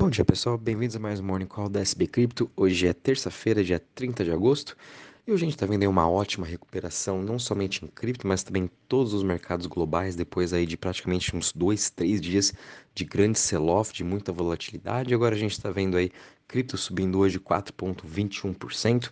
Bom dia pessoal, bem-vindos a mais um Morning Call da SB Cripto. Hoje é terça-feira, dia 30 de agosto, e hoje a gente está vendo uma ótima recuperação, não somente em cripto, mas também em todos os mercados globais, depois aí de praticamente uns dois, três dias de grande sell-off, de muita volatilidade. Agora a gente está vendo aí cripto subindo hoje 4,21%.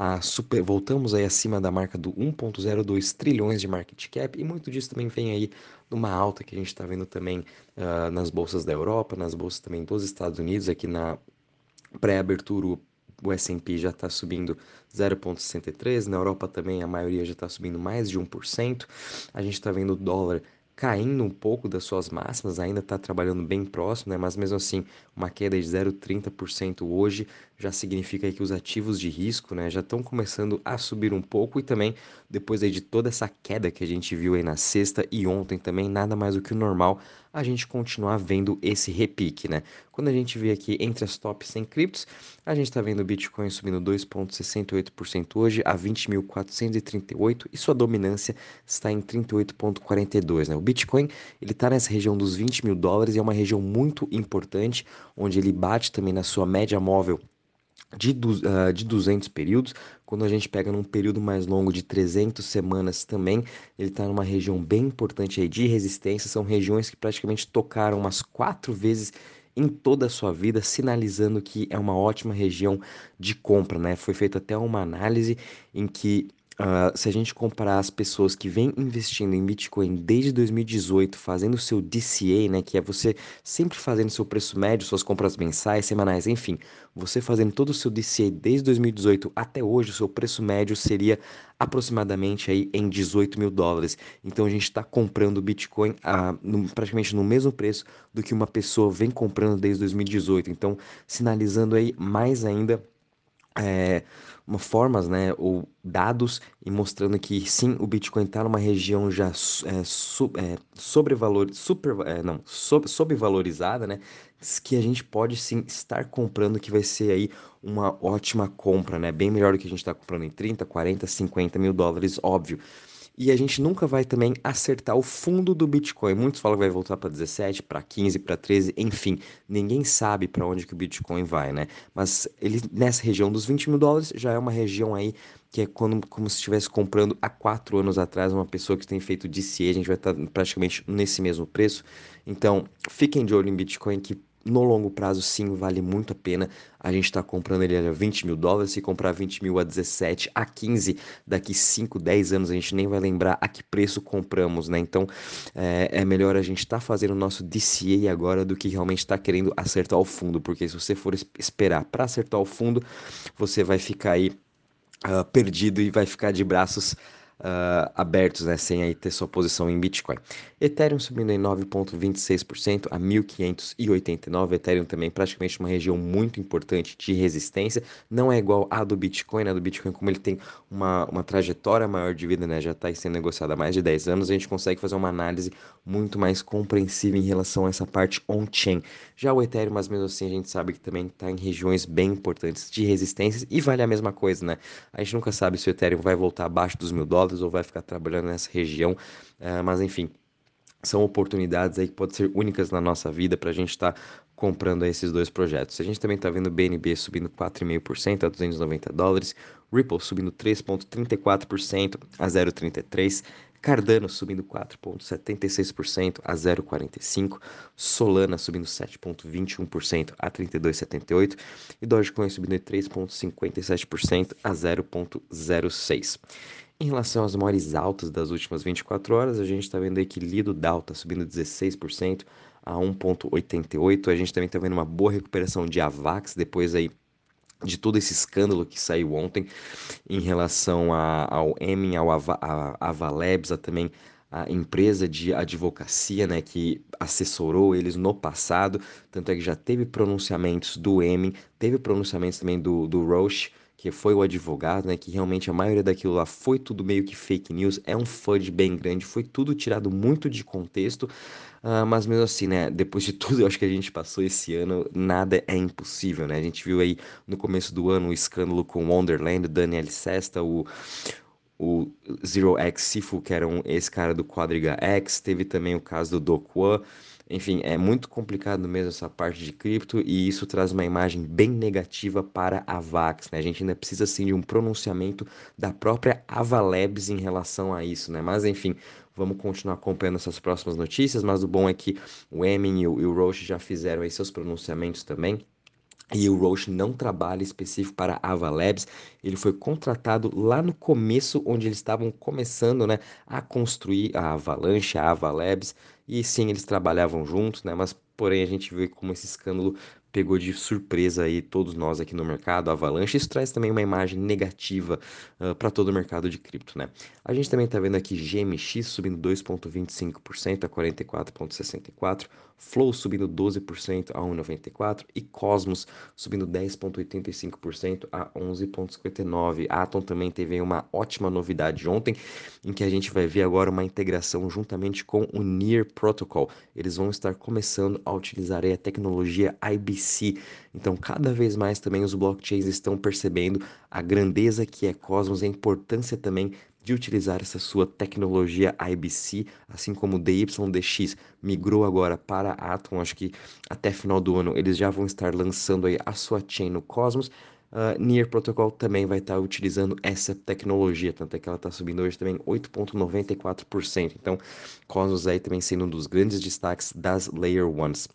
A super, voltamos aí acima da marca do 1,02 trilhões de market cap e muito disso também vem aí numa alta que a gente está vendo também uh, nas bolsas da Europa, nas bolsas também dos Estados Unidos, aqui na pré-abertura o S&P já está subindo 0,63, na Europa também a maioria já está subindo mais de 1%, a gente está vendo o dólar caindo um pouco das suas máximas, ainda está trabalhando bem próximo, né? mas mesmo assim, uma queda de 0,30% hoje já significa que os ativos de risco né, já estão começando a subir um pouco e também, depois aí de toda essa queda que a gente viu aí na sexta e ontem também, nada mais do que o normal a gente continuar vendo esse repique, né? Quando a gente vê aqui entre as top 100 criptos, a gente está vendo o Bitcoin subindo 2,68% hoje a 20.438 e sua dominância está em 38,42, né? O Bitcoin, ele está nessa região dos 20 mil dólares e é uma região muito importante, onde ele bate também na sua média móvel de, uh, de 200 períodos. Quando a gente pega num período mais longo de 300 semanas também, ele está numa região bem importante aí de resistência. São regiões que praticamente tocaram umas quatro vezes em toda a sua vida, sinalizando que é uma ótima região de compra, né? Foi feita até uma análise em que Uh, se a gente comparar as pessoas que vêm investindo em Bitcoin desde 2018, fazendo o seu DCA, né, que é você sempre fazendo seu preço médio, suas compras mensais, semanais, enfim, você fazendo todo o seu DCA desde 2018 até hoje, o seu preço médio seria aproximadamente aí em 18 mil dólares. Então a gente está comprando Bitcoin a, no, praticamente no mesmo preço do que uma pessoa vem comprando desde 2018. Então, sinalizando aí mais ainda é, formas, né, ou dados e mostrando que sim, o Bitcoin está numa região já é, su, é, sobrevalor, super, é, não, sob, sobrevalorizada, né, que a gente pode sim estar comprando, que vai ser aí uma ótima compra, né, bem melhor do que a gente está comprando em 30, 40, 50 mil dólares, óbvio e a gente nunca vai também acertar o fundo do Bitcoin. Muitos falam que vai voltar para 17, para 15, para 13, enfim, ninguém sabe para onde que o Bitcoin vai, né? Mas ele nessa região dos 20 mil dólares já é uma região aí que é quando, como se estivesse comprando há quatro anos atrás uma pessoa que tem feito DCA, a gente vai estar praticamente nesse mesmo preço. Então, fiquem de olho em Bitcoin que no longo prazo, sim, vale muito a pena. A gente está comprando ele a 20 mil dólares. Se comprar 20 mil a 17, a 15, daqui 5, 10 anos, a gente nem vai lembrar a que preço compramos, né? Então, é, é melhor a gente estar tá fazendo o nosso DCA agora do que realmente estar tá querendo acertar o fundo. Porque se você for esperar para acertar o fundo, você vai ficar aí uh, perdido e vai ficar de braços uh, abertos, né, sem aí ter sua posição em Bitcoin. Ethereum subindo em 9,26% a 1.589. Ethereum também praticamente uma região muito importante de resistência. Não é igual a do Bitcoin, né? Do Bitcoin, como ele tem uma, uma trajetória maior de vida, né? Já está sendo negociado há mais de 10 anos, a gente consegue fazer uma análise muito mais compreensiva em relação a essa parte on-chain. Já o Ethereum, mas mesmo assim, a gente sabe que também está em regiões bem importantes de resistência e vale a mesma coisa, né? A gente nunca sabe se o Ethereum vai voltar abaixo dos mil dólares ou vai ficar trabalhando nessa região, uh, mas enfim, são oportunidades aí que podem ser únicas na nossa vida para a gente estar tá comprando esses dois projetos. A gente também está vendo BNB subindo 4,5% a 290 dólares, Ripple subindo 3,34% a 0,33, Cardano subindo 4,76% a 0,45%, Solana subindo 7,21% a 32,78% e Dogecoin subindo 3,57% a 0,06%. Em relação às maiores altas das últimas 24 horas, a gente está vendo aí que Lido Dow está subindo 16% a 1,88. A gente também está vendo uma boa recuperação de Avax depois aí de todo esse escândalo que saiu ontem em relação a, ao Emin, ao Ava, a a também a empresa de advocacia né, que assessorou eles no passado, tanto é que já teve pronunciamentos do Emin, teve pronunciamentos também do, do Roche, que foi o advogado, né, que realmente a maioria daquilo lá foi tudo meio que fake news, é um fudge bem grande, foi tudo tirado muito de contexto, uh, mas mesmo assim, né, depois de tudo eu acho que a gente passou esse ano, nada é impossível, né, a gente viu aí no começo do ano o escândalo com Wonderland, Daniel Sesta, o o Zero X Sifu, que era um, esse cara do Quadriga X, teve também o caso do Dokwan, Enfim, é muito complicado mesmo essa parte de cripto e isso traz uma imagem bem negativa para a VAX, né? A gente ainda precisa sim de um pronunciamento da própria Avalabs em relação a isso, né? Mas enfim, vamos continuar acompanhando essas próximas notícias, mas o bom é que o Emin e o, Roche já fizeram aí seus pronunciamentos também. E o Roche não trabalha específico para a Ava Labs, ele foi contratado lá no começo, onde eles estavam começando né, a construir a Avalanche, a Ava Labs, e sim, eles trabalhavam juntos, né, mas porém a gente vê como esse escândalo pegou de surpresa aí todos nós aqui no mercado, a Avalanche. Isso traz também uma imagem negativa uh, para todo o mercado de cripto, né? A gente também está vendo aqui GMX subindo 2,25% a 44,64%, Flow subindo 12% a 1,94% e Cosmos subindo 10,85% a 11,59%. Atom também teve uma ótima novidade ontem, em que a gente vai ver agora uma integração juntamente com o Near Protocol. Eles vão estar começando a utilizar a tecnologia IBC. Então, cada vez mais também os blockchains estão percebendo a grandeza que é Cosmos, a importância também de utilizar essa sua tecnologia IBC, assim como o DYDX migrou agora para Atom, acho que até final do ano eles já vão estar lançando aí a sua chain no Cosmos. Uh, Near Protocol também vai estar utilizando essa tecnologia, tanto é que ela está subindo hoje também 8,94%. Então, Cosmos aí também sendo um dos grandes destaques das Layer Ones.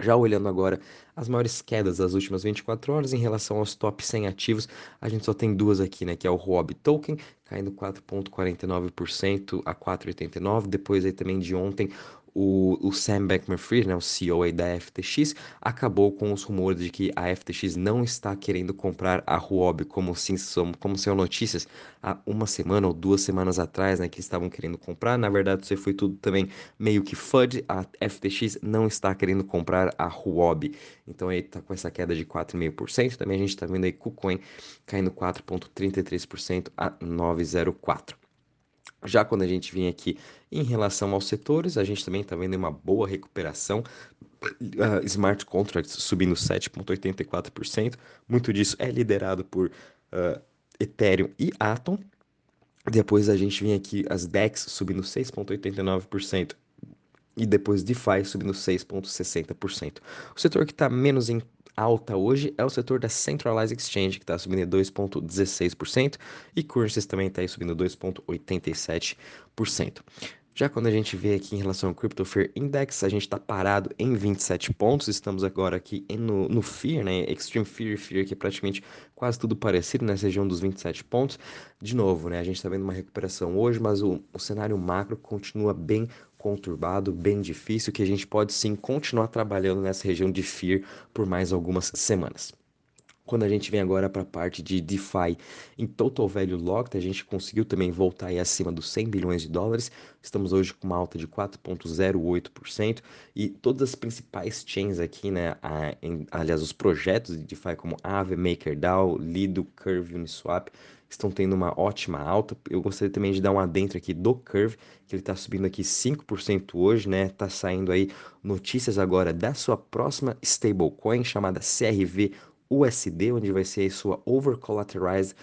Já olhando agora as maiores quedas das últimas 24 horas em relação aos top 100 ativos, a gente só tem duas aqui, né, que é o Huobi Token, caindo 4.49% a 4,89, depois aí também de ontem o, o Sam Bankman-Fried, né, o CEO da FTX, acabou com os rumores de que a FTX não está querendo comprar a Huobi, como, sim, como são notícias há uma semana ou duas semanas atrás, né, que estavam querendo comprar. Na verdade, isso foi tudo também meio que FUD. A FTX não está querendo comprar a Huobi. Então aí tá com essa queda de 4,5%. Também a gente está vendo aí KuCoin caindo 4,33% a 9,04%. Já quando a gente vem aqui em relação aos setores, a gente também está vendo uma boa recuperação. Uh, smart contracts subindo 7,84%. Muito disso é liderado por uh, Ethereum e Atom. Depois a gente vem aqui as DEX subindo 6,89% e depois DeFi subindo 6,60%. O setor que está menos em alta hoje é o setor da Centralized Exchange, que está subindo 2,16%, e Currencies também está subindo 2,87%. Já quando a gente vê aqui em relação ao Crypto Fear Index, a gente está parado em 27 pontos, estamos agora aqui no, no Fear, né? Extreme Fear, Fear, que é praticamente quase tudo parecido nessa região dos 27 pontos. De novo, né? A gente está vendo uma recuperação hoje, mas o, o cenário macro continua bem conturbado, bem difícil, que a gente pode sim continuar trabalhando nessa região de Fear por mais algumas semanas. Quando a gente vem agora para a parte de DeFi em Total Value Locked, a gente conseguiu também voltar aí acima dos 100 bilhões de dólares. Estamos hoje com uma alta de 4,08% e todas as principais chains aqui, né, a, em, aliás, os projetos de DeFi como Aave, MakerDAO, Lido, Curve, Uniswap, estão tendo uma ótima alta. Eu gostaria também de dar um adentro aqui do Curve, que ele está subindo aqui 5% hoje, né? Tá saindo aí notícias agora da sua próxima stablecoin chamada CRV USD, onde vai ser sua over collateralized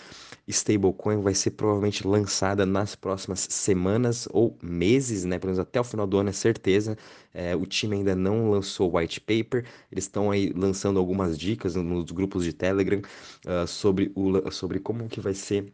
stablecoin, vai ser provavelmente lançada nas próximas semanas ou meses, né? Pelo menos até o final do ano é certeza. É, o time ainda não lançou o white paper, eles estão aí lançando algumas dicas nos grupos de Telegram uh, sobre, o, sobre como que vai ser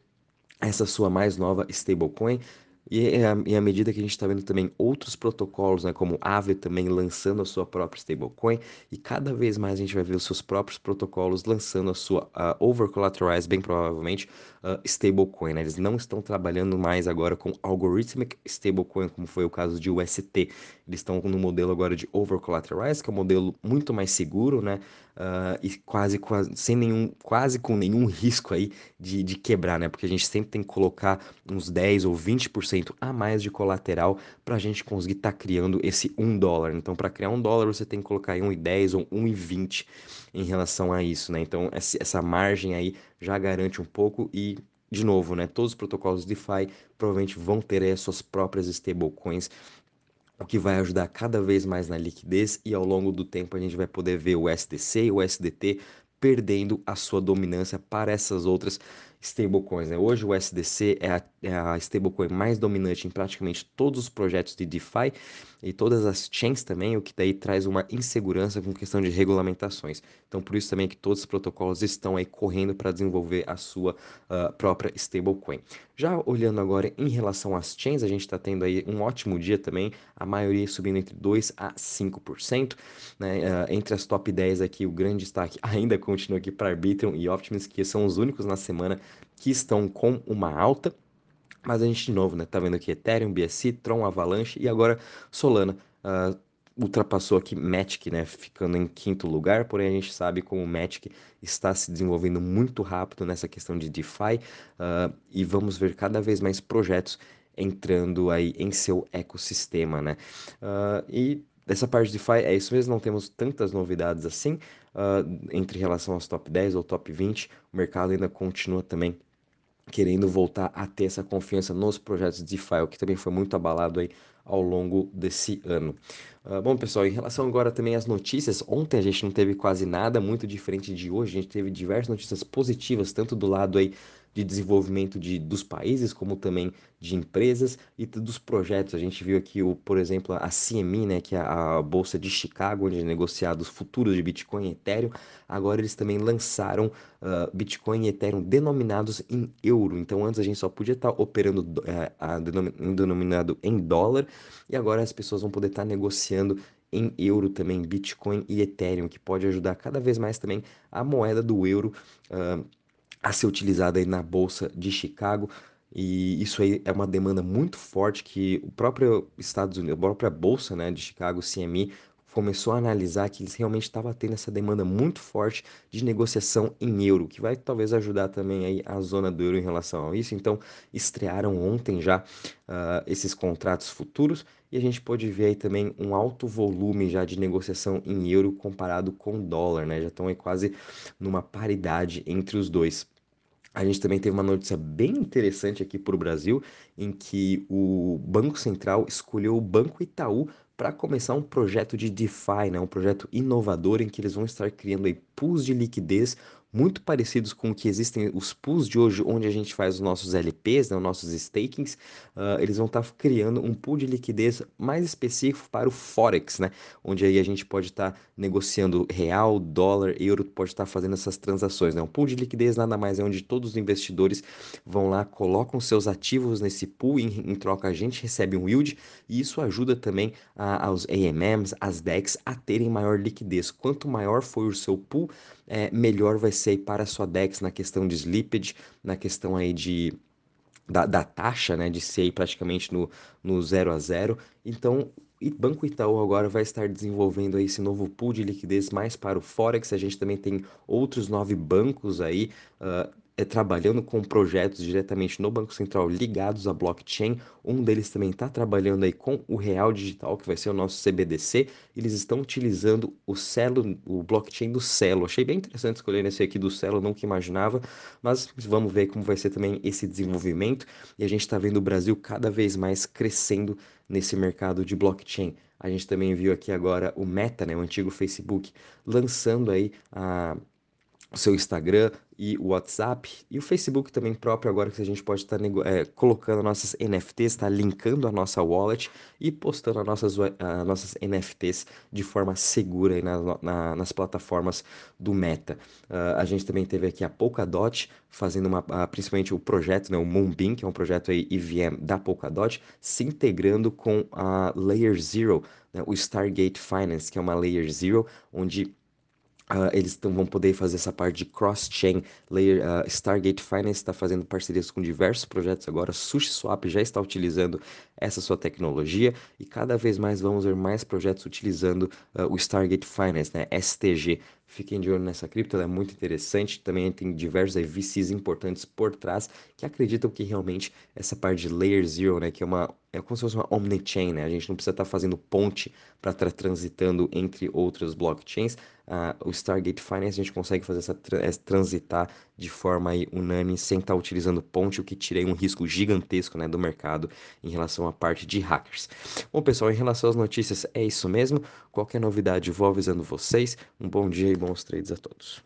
essa sua mais nova stablecoin. E, à é medida que a gente está vendo também outros protocolos, né, como Aave também lançando a sua própria stablecoin, e cada vez mais a gente vai ver os seus próprios protocolos lançando a sua uh, over-collateralized, bem provavelmente, uh, stablecoin. Né? Eles não estão trabalhando mais agora com algorithmic stablecoin, como foi o caso de UST. Eles estão no modelo agora de over-collateralized, que é um modelo muito mais seguro, né? Uh, e quase, quase, sem nenhum, quase com nenhum risco aí de, de quebrar, né? Porque a gente sempre tem que colocar uns 10 ou 20% a mais de colateral para a gente conseguir estar tá criando esse 1 dólar. Então, para criar um dólar, você tem que colocar aí 1,10 ou 1,20 em relação a isso, né? Então, essa margem aí já garante um pouco e de novo, né, todos os protocolos DeFi provavelmente vão ter aí as suas próprias stablecoins o que vai ajudar cada vez mais na liquidez e ao longo do tempo a gente vai poder ver o SDC e o SDT perdendo a sua dominância para essas outras stablecoins. Né? Hoje o SDC é a, é a stablecoin mais dominante em praticamente todos os projetos de DeFi e todas as chains também, o que daí traz uma insegurança com questão de regulamentações. Então por isso também que todos os protocolos estão aí correndo para desenvolver a sua uh, própria stablecoin. Já olhando agora em relação às chains, a gente está tendo aí um ótimo dia também, a maioria subindo entre 2 a 5%. Né? Uh, entre as top 10 aqui, o grande destaque ainda continua aqui para Arbitrum e Optimus, que são os únicos na semana que estão com uma alta. Mas a gente de novo, né? Tá vendo aqui Ethereum, BSC, Tron, Avalanche e agora Solana. Uh, ultrapassou aqui Matic, né, ficando em quinto lugar, porém a gente sabe como o Matic está se desenvolvendo muito rápido nessa questão de DeFi uh, e vamos ver cada vez mais projetos entrando aí em seu ecossistema, né? Uh, e dessa parte de DeFi é isso mesmo, não temos tantas novidades assim uh, entre relação aos top 10 ou top 20, o mercado ainda continua também querendo voltar a ter essa confiança nos projetos de DeFi, o que também foi muito abalado aí ao longo desse ano. Uh, bom, pessoal, em relação agora também às notícias, ontem a gente não teve quase nada muito diferente de hoje, a gente teve diversas notícias positivas, tanto do lado aí de desenvolvimento de, dos países, como também de empresas e dos projetos. A gente viu aqui, o, por exemplo, a CME, né, que é a Bolsa de Chicago, onde é negociado os futuros de Bitcoin e Ethereum. Agora eles também lançaram uh, Bitcoin e Ethereum denominados em euro. Então antes a gente só podia estar tá operando uh, a denominado em dólar e agora as pessoas vão poder estar tá negociando em euro também, Bitcoin e Ethereum, que pode ajudar cada vez mais também a moeda do euro. Uh, a ser utilizada aí na bolsa de Chicago. E isso aí é uma demanda muito forte que o próprio Estados Unidos, a própria bolsa, né, de Chicago, CME, começou a analisar que eles realmente estavam tendo essa demanda muito forte de negociação em euro, que vai talvez ajudar também aí a zona do euro em relação a isso. Então, estrearam ontem já uh, esses contratos futuros e a gente pode ver aí também um alto volume já de negociação em euro comparado com dólar, né? Já estão aí quase numa paridade entre os dois. A gente também teve uma notícia bem interessante aqui para o Brasil, em que o Banco Central escolheu o Banco Itaú para começar um projeto de DeFi, né? um projeto inovador em que eles vão estar criando aí pools de liquidez muito parecidos com o que existem os pools de hoje, onde a gente faz os nossos LPs, né, os nossos stakings, uh, eles vão estar tá criando um pool de liquidez mais específico para o Forex, né, onde aí a gente pode estar tá negociando real, dólar, euro, pode estar tá fazendo essas transações. Né? Um pool de liquidez nada mais é onde todos os investidores vão lá, colocam seus ativos nesse pool, em, em troca a gente recebe um yield, e isso ajuda também a, aos AMMs, as DEX, a terem maior liquidez. Quanto maior for o seu pool, é, melhor vai ser para a sua DEX na questão de slippage, na questão aí de da, da, taxa, né, de ser praticamente no, no a zero. Então, o Banco Itaú agora vai estar desenvolvendo aí esse novo pool de liquidez mais para o Forex. A gente também tem outros nove bancos aí uh, é, trabalhando com projetos diretamente no Banco Central ligados à blockchain. Um deles também está trabalhando aí com o Real Digital, que vai ser o nosso CBDC. Eles estão utilizando o Celo, o blockchain do Celo. Achei bem interessante escolher esse aqui do Celo, nunca imaginava, mas vamos ver como vai ser também esse desenvolvimento. E a gente está vendo o Brasil cada vez mais crescendo nesse mercado de blockchain. A gente também viu aqui agora o Meta, né, o antigo Facebook, lançando aí a o seu Instagram e o WhatsApp e o Facebook também próprio agora que a gente pode estar tá, é, colocando nossas NFTs, está linkando a nossa wallet e postando as nossas, a, nossas NFTs de forma segura aí na, na, nas plataformas do Meta. Uh, a gente também teve aqui a Polkadot fazendo uma, uh, principalmente o projeto, né, o Moonbeam, que é um projeto aí EVM da Polkadot, se integrando com a Layer Zero, né, o Stargate Finance, que é uma Layer Zero, onde Uh, eles vão poder fazer essa parte de cross-chain. Uh, Stargate Finance está fazendo parcerias com diversos projetos agora. SushiSwap já está utilizando essa sua tecnologia e cada vez mais vamos ver mais projetos utilizando uh, o Stargate Finance, né? STG. Fiquem de olho nessa cripto, ela é muito interessante. Também tem diversos VCs importantes por trás que acreditam que realmente essa parte de Layer Zero, né, que é uma é como se fosse uma omnichain, né? A gente não precisa estar tá fazendo ponte para estar tá transitando entre outras blockchains. Uh, o Stargate Finance a gente consegue fazer essa tra transitar de forma aí, unânime sem estar tá utilizando ponte, o que tirei um risco gigantesco né, do mercado em relação à parte de hackers. Bom, pessoal, em relação às notícias, é isso mesmo. Qualquer novidade, vou avisando vocês. Um bom dia bons trades a todos.